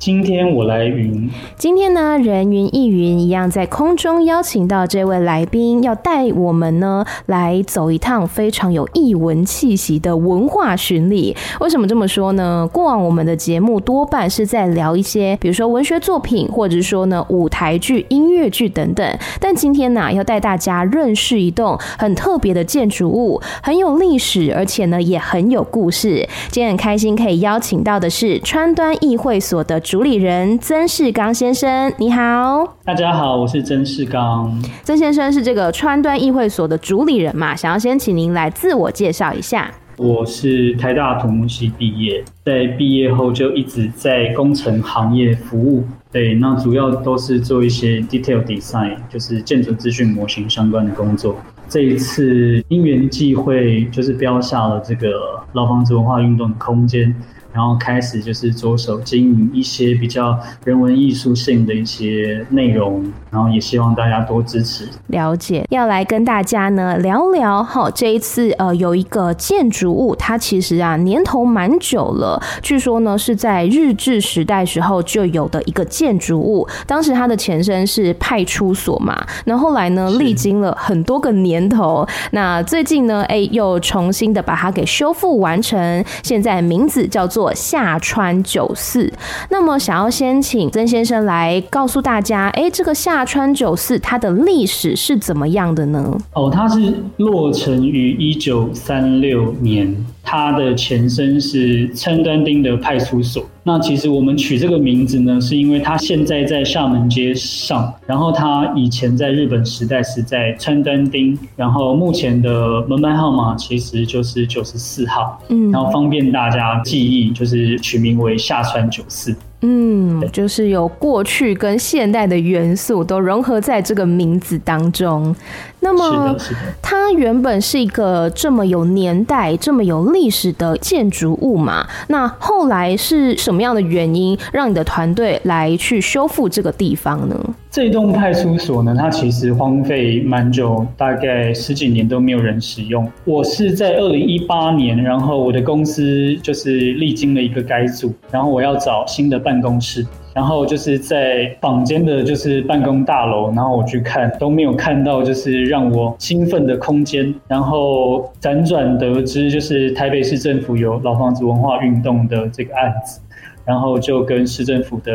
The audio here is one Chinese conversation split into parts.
今天我来云。今天呢，人云亦云一样在空中邀请到这位来宾，要带我们呢来走一趟非常有异文气息的文化巡礼。为什么这么说呢？过往我们的节目多半是在聊一些，比如说文学作品，或者说呢舞台剧、音乐剧等等。但今天呢，要带大家认识一栋很特别的建筑物，很有历史，而且呢也很有故事。今天很开心可以邀请到的是。川端议会所的主理人曾世刚先生，你好。大家好，我是曾世刚。曾先生是这个川端议会所的主理人嘛？想要先请您来自我介绍一下。我是台大土木系毕业，在毕业后就一直在工程行业服务。对，那主要都是做一些 detail design，就是建筑资讯模型相关的工作。这一次因缘际会，就是标下了这个老房子文化运动的空间。然后开始就是着手经营一些比较人文艺术性的一些内容，然后也希望大家多支持。了解，要来跟大家呢聊聊哈，这一次呃有一个建筑物，它其实啊年头蛮久了，据说呢是在日治时代时候就有的一个建筑物，当时它的前身是派出所嘛，那后来呢历经了很多个年头，那最近呢哎又重新的把它给修复完成，现在名字叫做。厦川九四，那么想要先请曾先生来告诉大家，哎、欸，这个下川九四它的历史是怎么样的呢？哦，它是落成于一九三六年，它的前身是川端町的派出所。那其实我们取这个名字呢，是因为它现在在厦门街上，然后它以前在日本时代是在川端町，然后目前的门牌号码其实就是九十四号，嗯，然后方便大家记忆，就是取名为下川九寺。嗯，就是有过去跟现代的元素都融合在这个名字当中。那么，它原本是一个这么有年代、这么有历史的建筑物嘛？那后来是什么样的原因让你的团队来去修复这个地方呢？这栋派出所呢，它其实荒废蛮久，大概十几年都没有人使用。我是在二零一八年，然后我的公司就是历经了一个改组，然后我要找新的办办公室，然后就是在坊间的就是办公大楼，然后我去看都没有看到就是让我兴奋的空间，然后辗转得知就是台北市政府有老房子文化运动的这个案子。然后就跟市政府的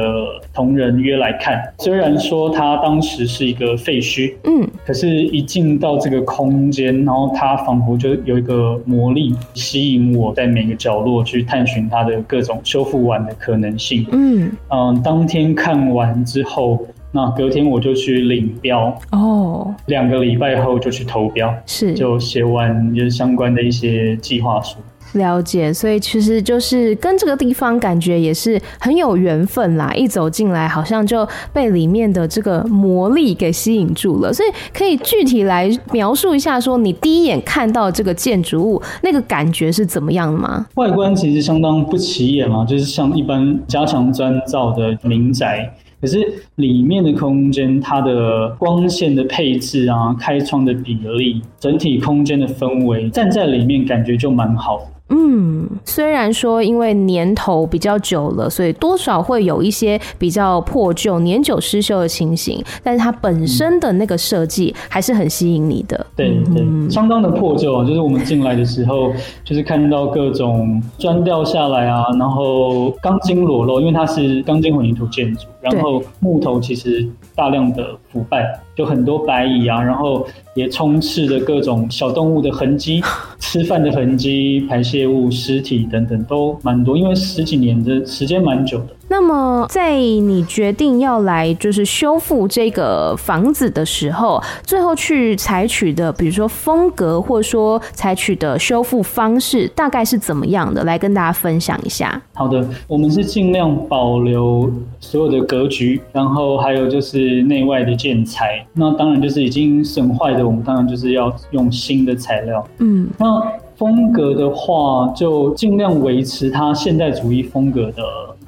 同仁约来看，虽然说它当时是一个废墟，嗯，可是，一进到这个空间，然后它仿佛就有一个魔力吸引我，在每个角落去探寻它的各种修复完的可能性。嗯。嗯，当天看完之后，那隔天我就去领标。哦，两个礼拜后就去投标，是。就写完就是相关的一些计划书。了解，所以其实就是跟这个地方感觉也是很有缘分啦。一走进来，好像就被里面的这个魔力给吸引住了。所以可以具体来描述一下，说你第一眼看到这个建筑物那个感觉是怎么样的吗？外观其实相当不起眼嘛，就是像一般加强砖造的民宅。可是里面的空间，它的光线的配置啊，开窗的比例，整体空间的氛围，站在里面感觉就蛮好。嗯，虽然说因为年头比较久了，所以多少会有一些比较破旧、年久失修的情形，但是它本身的那个设计还是很吸引你的。嗯、对对，嗯、相当的破旧。啊，就是我们进来的时候，就是看到各种砖掉下来啊，然后钢筋裸露，因为它是钢筋混凝土建筑，然后木头其实大量的腐败。就很多白蚁啊，然后也充斥着各种小动物的痕迹、吃饭的痕迹、排泄物、尸体等等都蛮多，因为十几年的时间蛮久的。那么，在你决定要来就是修复这个房子的时候，最后去采取的，比如说风格，或者说采取的修复方式，大概是怎么样的？来跟大家分享一下。好的，我们是尽量保留所有的格局，然后还有就是内外的建材。那当然就是已经损坏的，我们当然就是要用新的材料。嗯，那风格的话，就尽量维持它现代主义风格的。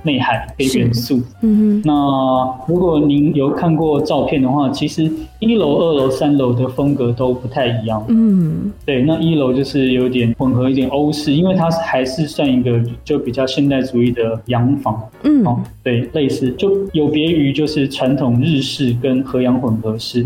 内涵跟元素。嗯哼，那如果您有看过照片的话，其实一楼、二楼、三楼的风格都不太一样。嗯，对，那一楼就是有点混合一点欧式，因为它还是算一个就比较现代主义的洋房。嗯，哦，对，类似就有别于就是传统日式跟和洋混合式。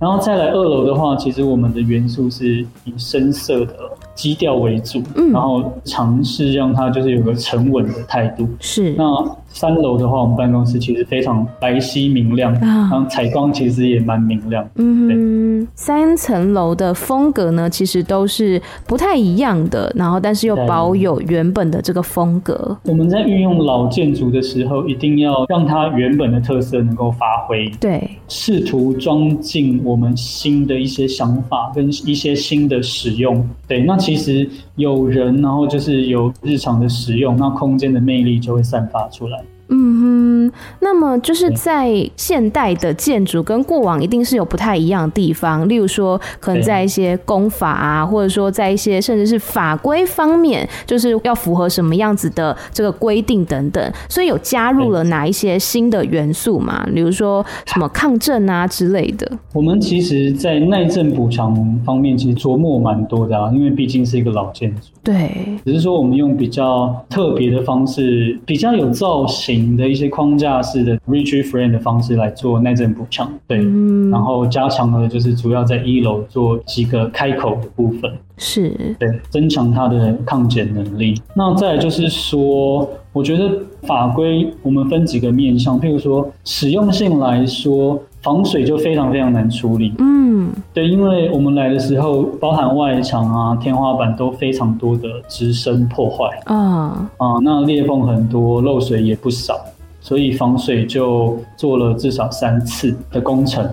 然后再来二楼的话，其实我们的元素是以深色的基调为主，嗯，然后尝试让它就是有个沉稳的态度。是。那三楼的话，我们办公室其实非常白皙明亮，啊，然后采光其实也蛮明亮。嗯，三层楼的风格呢，其实都是不太一样的，然后但是又保有原本的这个风格。我们在运用老建筑的时候，一定要让它原本的特色能够发挥。对，试图装进我们新的一些想法跟一些新的使用。对，那其实有人，然后就是有日常的使用，那空间的魅力就会散发出来。嗯哼，那么就是在现代的建筑跟过往一定是有不太一样的地方，例如说可能在一些工法啊，或者说在一些甚至是法规方面，就是要符合什么样子的这个规定等等，所以有加入了哪一些新的元素嘛？比如说什么抗震啊之类的。我们其实，在耐震补偿方面，其实琢磨蛮多的啊，因为毕竟是一个老建筑。对，只是说我们用比较特别的方式，比较有造型的一些框架式的 Rigid Frame 的方式来做耐震补强，对，嗯，然后加强了就是主要在一楼做几个开口的部分，是，对，增强它的抗剪能力。那再来就是说，我觉得法规我们分几个面向，譬如说使用性来说，防水就非常非常难处理，嗯，对，因为我们来的时候，包含外墙啊、天花板都非常多的直升破坏。啊啊，那裂缝很多，漏水也不少，所以防水就做了至少三次的工程。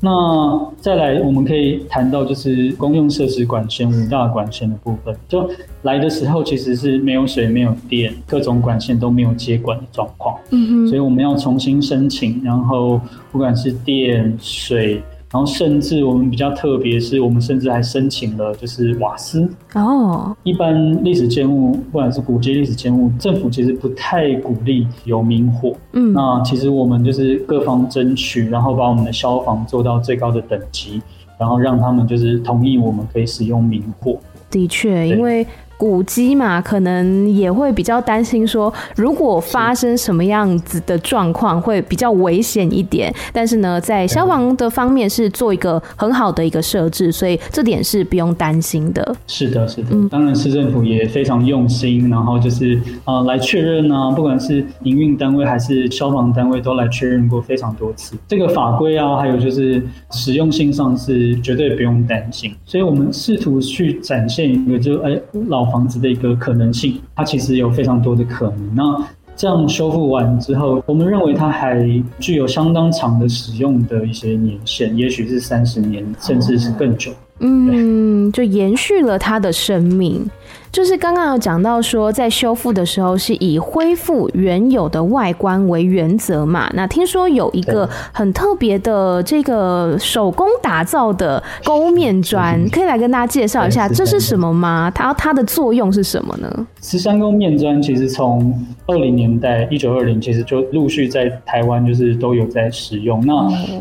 那再来，我们可以谈到就是公用设施管线五大管线的部分。就来的时候其实是没有水、没有电，各种管线都没有接管的状况。嗯哼，所以我们要重新申请，然后不管是电、水。然后甚至我们比较特别，是我们甚至还申请了就是瓦斯哦。一般历史建物，不管是古迹历史建物，政府其实不太鼓励有明火。嗯，那其实我们就是各方争取，然后把我们的消防做到最高的等级，然后让他们就是同意我们可以使用明火。的确，因为。古迹嘛，可能也会比较担心说，如果发生什么样子的状况，会比较危险一点。但是呢，在消防的方面是做一个很好的一个设置，所以这点是不用担心的。是的，是的，当然市政府也非常用心，然后就是、呃、来确认啊，不管是营运单位还是消防单位都来确认过非常多次。这个法规啊，还有就是实用性上是绝对不用担心。所以我们试图去展现一个就哎老。房子的一个可能性，它其实有非常多的可能。那这样修复完之后，我们认为它还具有相当长的使用的一些年限，也许是三十年，甚至是更久。嗯，就延续了它的生命。就是刚刚有讲到说，在修复的时候是以恢复原有的外观为原则嘛。那听说有一个很特别的这个手工打造的勾面砖，可以来跟大家介绍一下，这是什么吗？它它的作用是什么呢？十三勾面砖其实从二零年代一九二零，其实就陆续在台湾就是都有在使用。那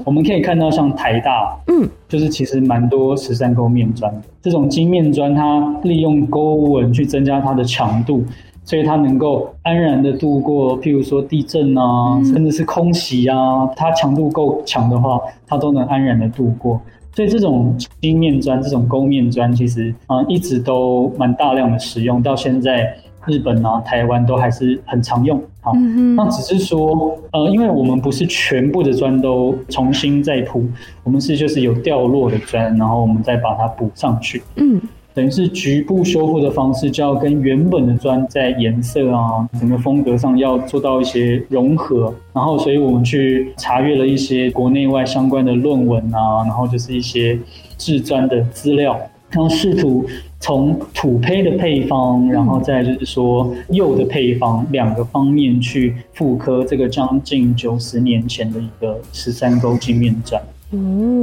我们可以看到，像台大，嗯，就是其实蛮多十三勾面砖的这种金面砖，它利用勾纹。去增加它的强度，所以它能够安然的度过，譬如说地震啊，甚至是空袭啊，它强度够强的话，它都能安然的度过。所以这种金面砖、这种勾面砖，其实啊一直都蛮大量的使用，到现在日本啊、台湾都还是很常用。好，那只是说，呃，因为我们不是全部的砖都重新再铺，我们是就是有掉落的砖，然后我们再把它补上去。嗯。等于是局部修复的方式，就要跟原本的砖在颜色啊、整个风格上要做到一些融合。然后，所以我们去查阅了一些国内外相关的论文啊，然后就是一些制砖的资料，然后试图从土胚的配方，然后再就是说釉的配方两个方面去复刻这个将近九十年前的一个十三勾镜面砖。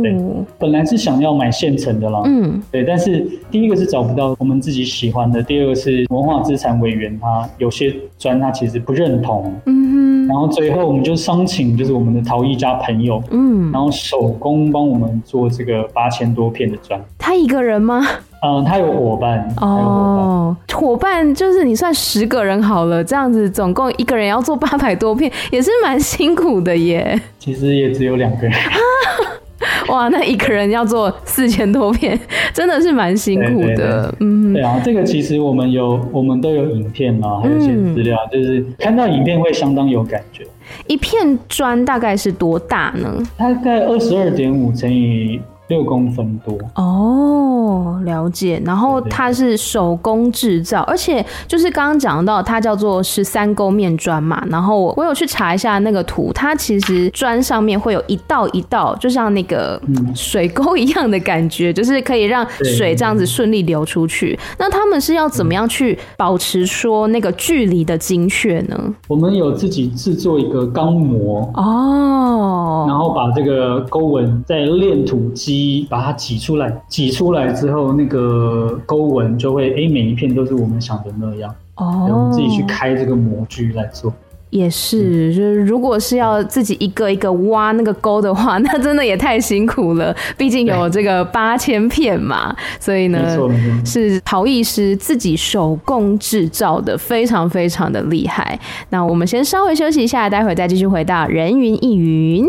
对，本来是想要买现成的啦，嗯，对，但是第一个是找不到我们自己喜欢的，第二个是文化资产委员他有些砖他其实不认同，嗯哼，然后最后我们就商请就是我们的陶艺家朋友，嗯，然后手工帮我们做这个八千多片的砖。他一个人吗？嗯，他有伙伴哦，伙伴就是你算十个人好了，这样子总共一个人要做八百多片，也是蛮辛苦的耶。其实也只有两个人。哇，那一个人要做四千多片，真的是蛮辛苦的。嗯，对啊，这个其实我们有，我们都有影片啊，还有一些资料，嗯、就是看到影片会相当有感觉。一片砖大概是多大呢？大概二十二点五乘以六公分多。哦，了解。然后它是手工制造，而且就是刚刚讲到，它叫做十三勾面砖嘛。然后我有去查一下那个图，它其实砖上面会有一道一道，就像那个水沟一样的感觉，就是可以让水这样子顺利流出去。那他们是要怎么样去保持说那个距离的精确呢？我们有自己制作一个钢模哦，然后把这个沟纹在炼土机把它挤出来，挤出来。之后那个沟纹就会，哎，每一片都是我们想的那样。哦，我们自己去开这个模具来做。也是，就是如果是要自己一个一个挖那个沟的话，那真的也太辛苦了。毕竟有这个八千片嘛，所以呢，是陶艺师自己手工制造的，非常非常的厉害。那我们先稍微休息一下，待会再继续回到人云亦云。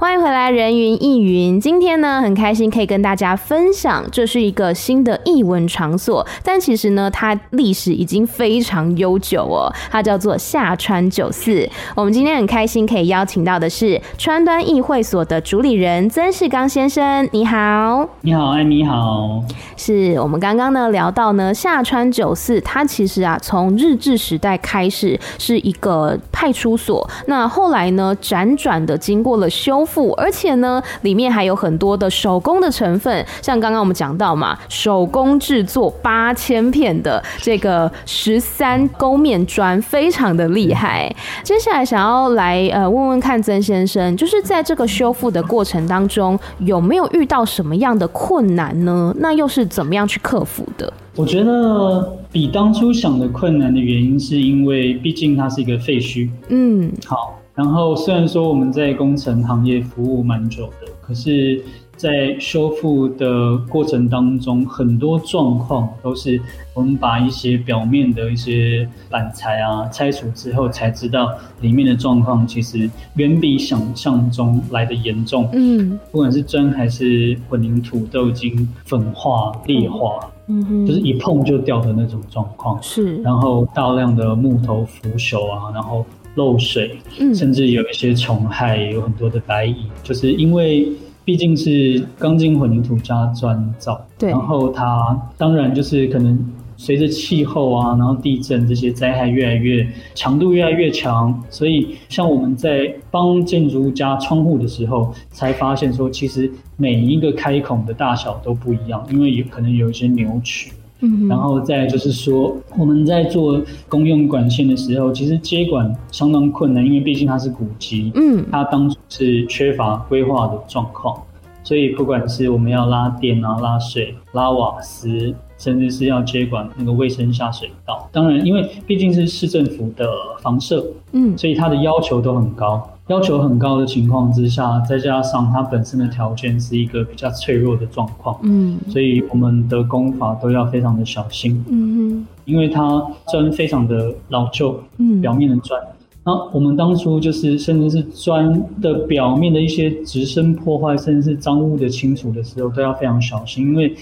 欢迎回来，人云亦云。今天呢，很开心可以跟大家分享，这是一个新的艺文场所，但其实呢，它历史已经非常悠久哦。它叫做下川酒肆。我们今天很开心可以邀请到的是川端议会所的主理人曾世刚先生。你好，你好，哎，你好。是我们刚刚呢聊到呢，下川酒肆，它其实啊，从日治时代开始是一个派出所，那后来呢，辗转的经过了修。而且呢，里面还有很多的手工的成分，像刚刚我们讲到嘛，手工制作八千片的这个十三勾面砖，非常的厉害。接下来想要来呃问问看曾先生，就是在这个修复的过程当中，有没有遇到什么样的困难呢？那又是怎么样去克服的？我觉得比当初想的困难的原因，是因为毕竟它是一个废墟。嗯，好。然后虽然说我们在工程行业服务蛮久的，可是，在修复的过程当中，很多状况都是我们把一些表面的一些板材啊拆除之后，才知道里面的状况其实远比想象中来的严重。嗯，不管是砖还是混凝土，都已经粉化、裂化，嗯哼，就是一碰就掉的那种状况。是，然后大量的木头腐朽啊，然后。漏水，甚至有一些虫害，有很多的白蚁，就是因为毕竟是钢筋混凝土加砖造，对，然后它当然就是可能随着气候啊，然后地震这些灾害越来越强度越来越强，所以像我们在帮建筑物加窗户的时候，才发现说，其实每一个开孔的大小都不一样，因为有可能有一些扭曲。嗯，然后再就是说，我们在做公用管线的时候，其实接管相当困难，因为毕竟它是古迹，嗯，它当初是缺乏规划的状况，所以不管是我们要拉电啊、拉水、拉瓦斯，甚至是要接管那个卫生下水道，当然，因为毕竟是市政府的房舍，嗯，所以它的要求都很高。要求很高的情况之下，再加上它本身的条件是一个比较脆弱的状况，嗯，所以我们的功法都要非常的小心，嗯哼，因为它砖非常的老旧，嗯，表面的砖，那我们当初就是甚至是砖的表面的一些直身破坏，甚至是脏污的清除的时候，都要非常小心，因为。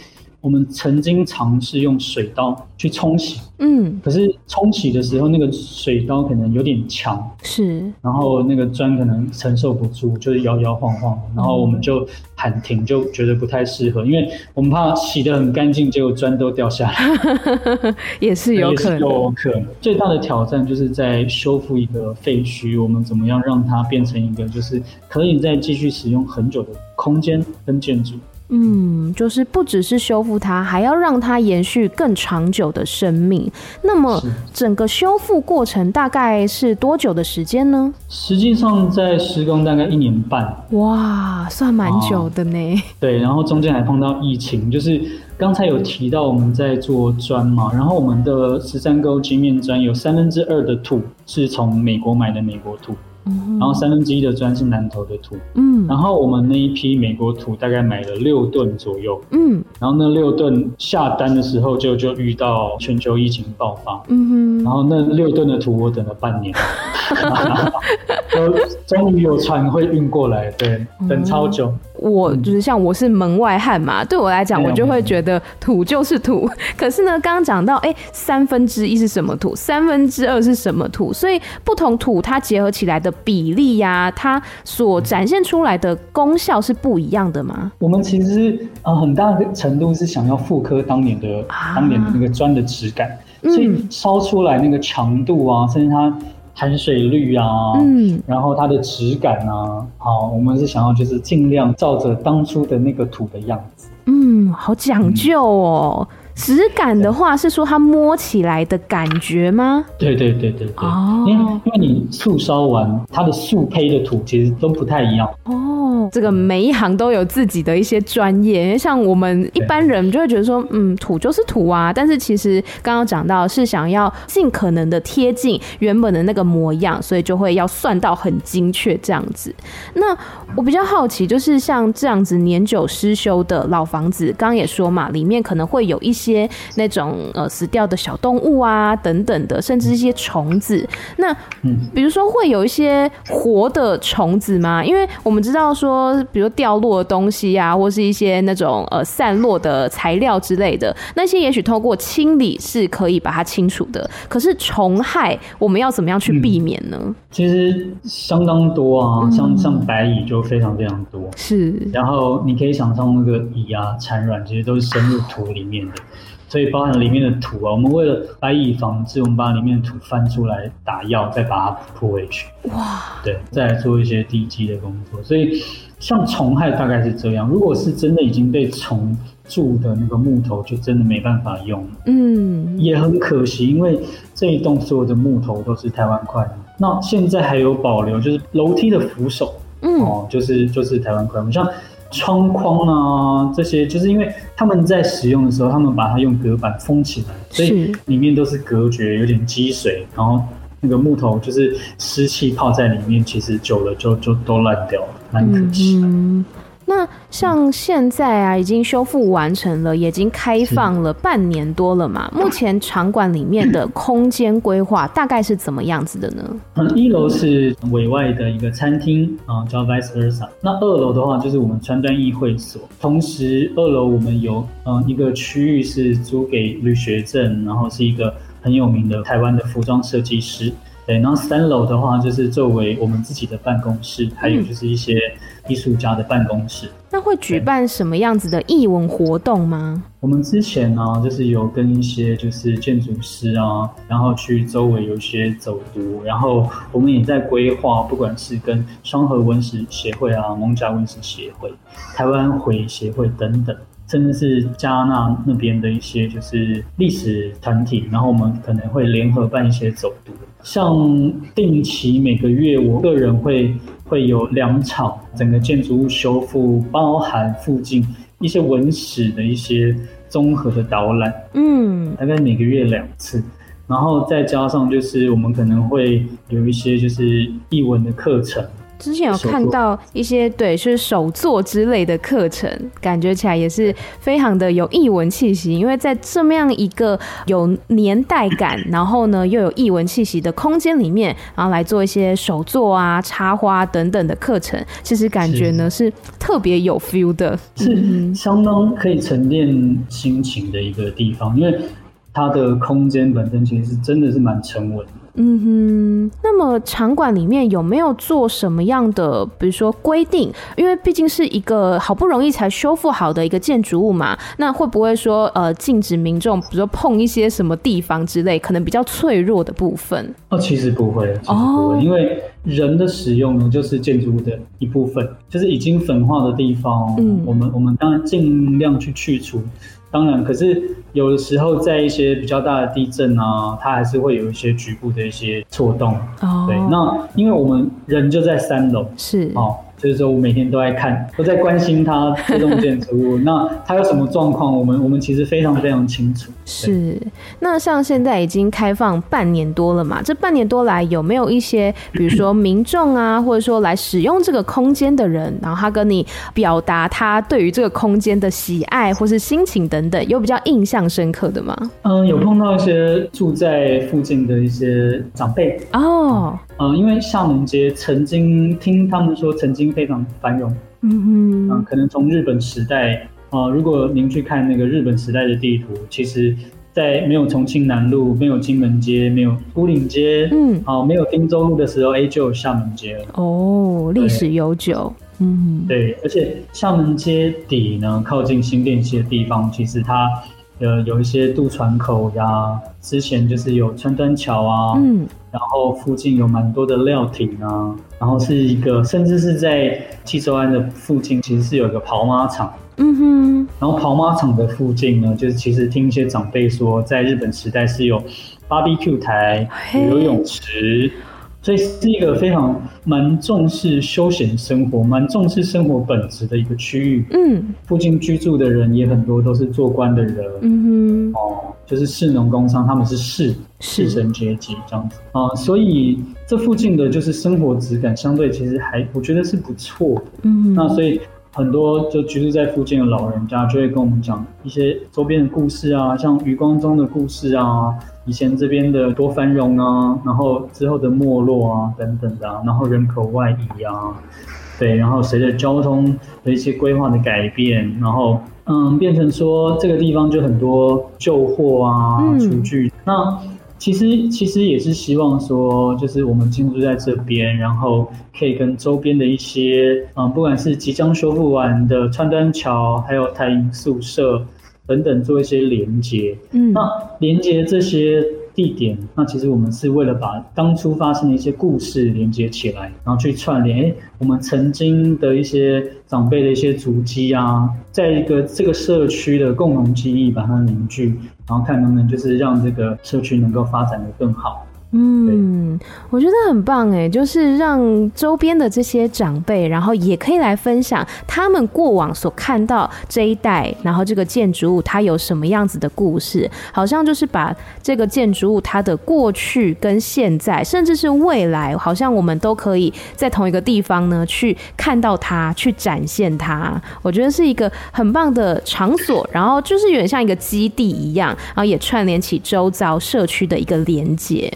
我们曾经尝试用水刀去冲洗，嗯，可是冲洗的时候，那个水刀可能有点强，是，然后那个砖可能承受不住，就是摇摇晃晃，然后我们就喊停，就觉得不太适合，因为我们怕洗得很干净，结果砖都掉下来，也是有可能，有可能。最大的挑战就是在修复一个废墟，我们怎么样让它变成一个就是可以再继续使用很久的空间跟建筑。嗯，就是不只是修复它，还要让它延续更长久的生命。那么整个修复过程大概是多久的时间呢？实际上在施工大概一年半。哇，算蛮久的呢。哦。对，然后中间还碰到疫情，就是刚才有提到我们在做砖嘛，然后我们的十三沟晶面砖有三分之二的土是从美国买的美国土。然后三分之一的砖是南投的土，嗯，然后我们那一批美国土大概买了六吨左右，嗯，然后那六吨下单的时候就就遇到全球疫情爆发，嗯哼，然后那六吨的土我等了半年，就 终于有船会运过来，对，等超久。我就是像我是门外汉嘛，对我来讲，我就会觉得土就是土。可是呢，刚刚讲到，哎，三分之一是什么土，三分之二是什么土，所以不同土它结合起来的比例呀、啊，它所展现出来的功效是不一样的吗？我们其实呃很大的程度是想要复刻当年的、啊、当年的那个砖的质感，所以烧出来那个强度啊，甚至它。含水率啊，嗯，然后它的质感啊，好，我们是想要就是尽量照着当初的那个土的样子，嗯，好讲究哦。质感的话是说它摸起来的感觉吗？对对对对对，哦，因为因为你素烧完，它的素胚的土其实都不太一样哦。这个每一行都有自己的一些专业，因为像我们一般人就会觉得说，嗯，土就是土啊。但是其实刚刚讲到是想要尽可能的贴近原本的那个模样，所以就会要算到很精确这样子。那我比较好奇，就是像这样子年久失修的老房子，刚刚也说嘛，里面可能会有一些那种呃死掉的小动物啊等等的，甚至一些虫子。那比如说会有一些活的虫子吗？因为我们知道说。说，比如掉落的东西啊，或是一些那种呃散落的材料之类的，那些也许透过清理是可以把它清除的。可是虫害，我们要怎么样去避免呢？嗯、其实相当多啊，像像白蚁就非常非常多。是，然后你可以想象那个蚁啊、产卵，其实都是深入土里面的。所以包含里面的土啊，我们为了白蚁防治，我们把里面的土翻出来打药，再把它铺回去。哇，对，再来做一些地基的工作。所以像虫害大概是这样，如果是真的已经被虫蛀的那个木头，就真的没办法用。嗯，也很可惜，因为这一栋所有的木头都是台湾块。那现在还有保留，就是楼梯的扶手，嗯，哦，就是就是台湾块。你像。窗框啊，这些就是因为他们在使用的时候，他们把它用隔板封起来，所以里面都是隔绝，有点积水，然后那个木头就是湿气泡在里面，其实久了就就都烂掉了，蛮可惜的。嗯那像现在啊，已经修复完成了，也已经开放了半年多了嘛。目前场馆里面的空间规划大概是怎么样子的呢？嗯，一楼是委外的一个餐厅啊，叫 Vice Versa。那二楼的话就是我们川端艺会所，同时二楼我们有嗯一个区域是租给旅学正，然后是一个很有名的台湾的服装设计师。对，然后三楼的话就是作为我们自己的办公室，还有就是一些艺术家的办公室。嗯、那会举办什么样子的艺文活动吗？我们之前呢、啊，就是有跟一些就是建筑师啊，然后去周围有一些走读，然后我们也在规划，不管是跟双河文史协会啊、艋舺文史协会、台湾回协会等等。甚至是加纳那边的一些就是历史团体，然后我们可能会联合办一些走读，像定期每个月，我个人会会有两场整个建筑物修复，包含附近一些文史的一些综合的导览，嗯，大概每个月两次，然后再加上就是我们可能会有一些就是译文的课程。之前有看到一些对，是手作之类的课程，感觉起来也是非常的有艺文气息。因为在这么样一个有年代感，然后呢又有艺文气息的空间里面，然后来做一些手作啊、插花等等的课程，其实感觉呢是，是特别有 feel 的，是相当可以沉淀心情的一个地方。因为它的空间本身其实是真的是蛮沉稳的。嗯哼，那么场馆里面有没有做什么样的，比如说规定？因为毕竟是一个好不容易才修复好的一个建筑物嘛，那会不会说呃禁止民众，比如说碰一些什么地方之类，可能比较脆弱的部分？哦，其实不会，其实不会，哦、因为人的使用呢，就是建筑物的一部分，就是已经粉化的地方，嗯，我们我们当然尽量去去除。当然，可是有的时候在一些比较大的地震啊，它还是会有一些局部的一些错动。哦，对，那因为我们人就在三楼，是哦。就是说，我每天都在看，都在关心它这栋建筑物。那它有什么状况？我们我们其实非常非常清楚。是。那像现在已经开放半年多了嘛？这半年多来有没有一些，比如说民众啊，或者说来使用这个空间的人，然后他跟你表达他对于这个空间的喜爱或是心情等等，有比较印象深刻的吗？嗯，有碰到一些住在附近的一些长辈哦。嗯，因为厦门街曾经听他们说曾经非常繁荣，嗯嗯，可能从日本时代啊，如果您去看那个日本时代的地图，其实，在没有重庆南路、没有金门街、没有牯岭街，嗯，好，没有汀州路的时候，哎，就有厦门街了。哦，历史悠久，嗯，对，而且厦门街底呢，靠近新店溪的地方，其实它。呃，有一些渡船口呀，之前就是有川端桥啊，嗯，然后附近有蛮多的料亭啊，然后是一个，甚至是在纪州湾的附近，其实是有一个跑马场，嗯哼，然后跑马场的附近呢，就是其实听一些长辈说，在日本时代是有 barbecue 台，有游泳池。所以是一个非常蛮重视休闲生活、蛮重视生活本质的一个区域。嗯，附近居住的人也很多，都是做官的人。嗯哼，哦，就是士农工商，他们是士士绅阶级这样子啊。所以这附近的就是生活质感相对其实还我觉得是不错的。嗯，那所以。很多就居住在附近的老人家就会跟我们讲一些周边的故事啊，像余光中的故事啊，以前这边的多繁荣啊，然后之后的没落啊等等的啊，然后人口外移啊，对，然后随着交通的一些规划的改变，然后嗯，变成说这个地方就很多旧货啊、厨具，嗯、那。其实，其实也是希望说，就是我们进驻在这边，然后可以跟周边的一些，嗯，不管是即将修复完的川端桥，还有台银宿舍等等，做一些连接。嗯，那连接这些。地点，那其实我们是为了把当初发生的一些故事连接起来，然后去串联，哎，我们曾经的一些长辈的一些足迹啊，在一个这个社区的共同记忆把它凝聚，然后看能不能就是让这个社区能够发展的更好。嗯，我觉得很棒哎，就是让周边的这些长辈，然后也可以来分享他们过往所看到这一带，然后这个建筑物它有什么样子的故事，好像就是把这个建筑物它的过去跟现在，甚至是未来，好像我们都可以在同一个地方呢去看到它，去展现它。我觉得是一个很棒的场所，然后就是有点像一个基地一样，然后也串联起周遭社区的一个连接。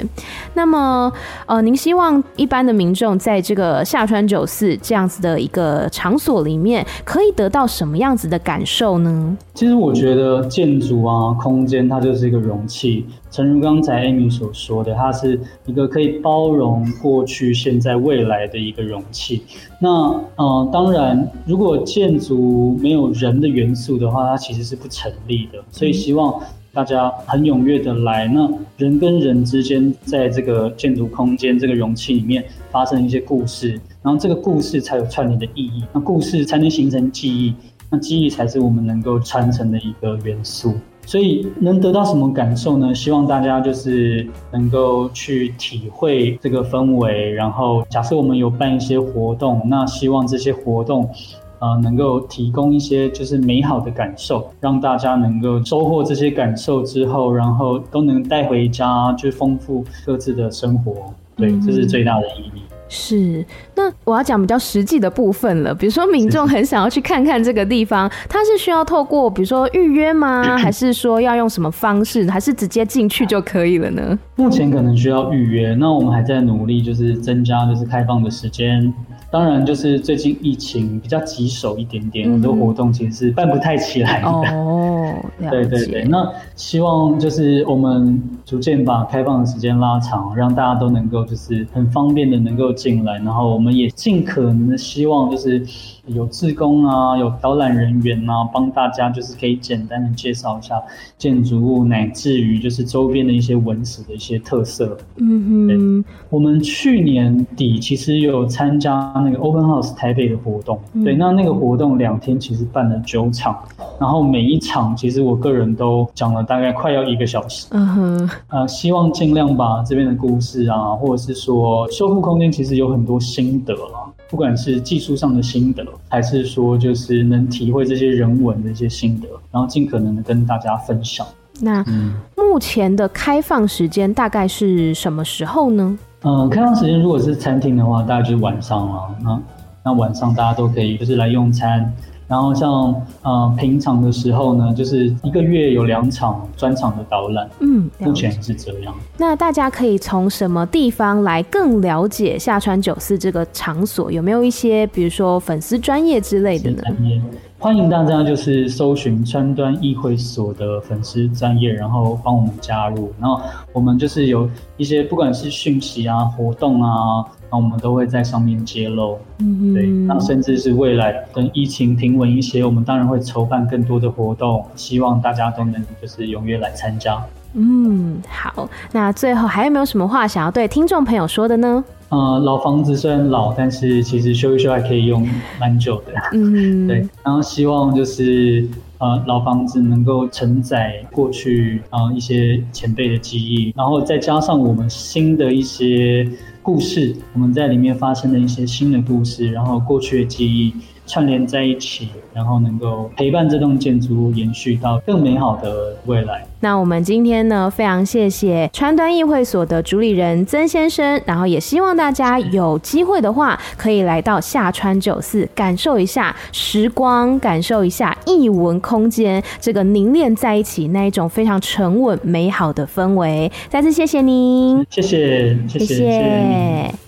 那么，呃，您希望一般的民众在这个下川九四这样子的一个场所里面，可以得到什么样子的感受呢？其实我觉得建筑啊，空间它就是一个容器，诚如刚才 Amy 所说的，它是一个可以包容过去、现在、未来的一个容器。那，呃，当然，如果建筑没有人的元素的话，它其实是不成立的。所以希望。大家很踊跃的来，那人跟人之间在这个建筑空间这个容器里面发生一些故事，然后这个故事才有串联的意义，那故事才能形成记忆，那记忆才是我们能够传承的一个元素。所以能得到什么感受呢？希望大家就是能够去体会这个氛围，然后假设我们有办一些活动，那希望这些活动。啊，能够提供一些就是美好的感受，让大家能够收获这些感受之后，然后都能带回家，去丰富各自的生活。对，这是最大的意义。是，那我要讲比较实际的部分了。比如说，民众很想要去看看这个地方，他是需要透过比如说预约吗？还是说要用什么方式？还是直接进去就可以了呢？目前可能需要预约，那我们还在努力，就是增加就是开放的时间。当然，就是最近疫情比较棘手一点点，很多活动其实是办不太起来的。哦。对对对，那希望就是我们逐渐把开放的时间拉长，让大家都能够就是很方便的能够进来，然后我们也尽可能的希望就是有志工啊，有导览人员啊，帮大家就是可以简单的介绍一下建筑物，乃至于就是周边的一些文史的一些特色。嗯哼，我们去年底其实有参加那个 Open House 台北的活动，嗯、对，那那个活动两天其实办了九场，然后每一场其实我个人都讲了大概快要一个小时。嗯哼，呃，希望尽量把这边的故事啊，或者是说修复空间，其实有很多心得啦，不管是技术上的心得，还是说就是能体会这些人文的一些心得，然后尽可能的跟大家分享。那目前的开放时间大概是什么时候呢？嗯、嗯，开放时间如果是餐厅的话，大概就是晚上了。那那晚上大家都可以就是来用餐。然后像呃平常的时候呢，就是一个月有两场专场的导览。嗯，目前是这样。那大家可以从什么地方来更了解下川九四这个场所？有没有一些比如说粉丝专业之类的呢？欢迎大家就是搜寻川端议会所的粉丝专业，然后帮我们加入。然后我们就是有一些不管是讯息啊、活动啊，那我们都会在上面揭露。嗯哼，对，那甚至是未来等疫情平稳一些，我们当然会筹办更多的活动，希望大家都能就是踊跃来参加。嗯，好。那最后还有没有什么话想要对听众朋友说的呢？呃，老房子虽然老，但是其实修一修还可以用蛮久的。嗯，对。然后希望就是呃，老房子能够承载过去啊、呃、一些前辈的记忆，然后再加上我们新的一些故事，我们在里面发生的一些新的故事，然后过去的记忆串联在一起，然后能够陪伴这栋建筑物延续到更美好的未来。那我们今天呢，非常谢谢川端议会所的主理人曾先生，然后也希望大家有机会的话，可以来到下川九四，感受一下时光，感受一下艺文空间这个凝练在一起那一种非常沉稳美好的氛围。再次谢谢您，谢谢，谢谢。谢谢谢谢。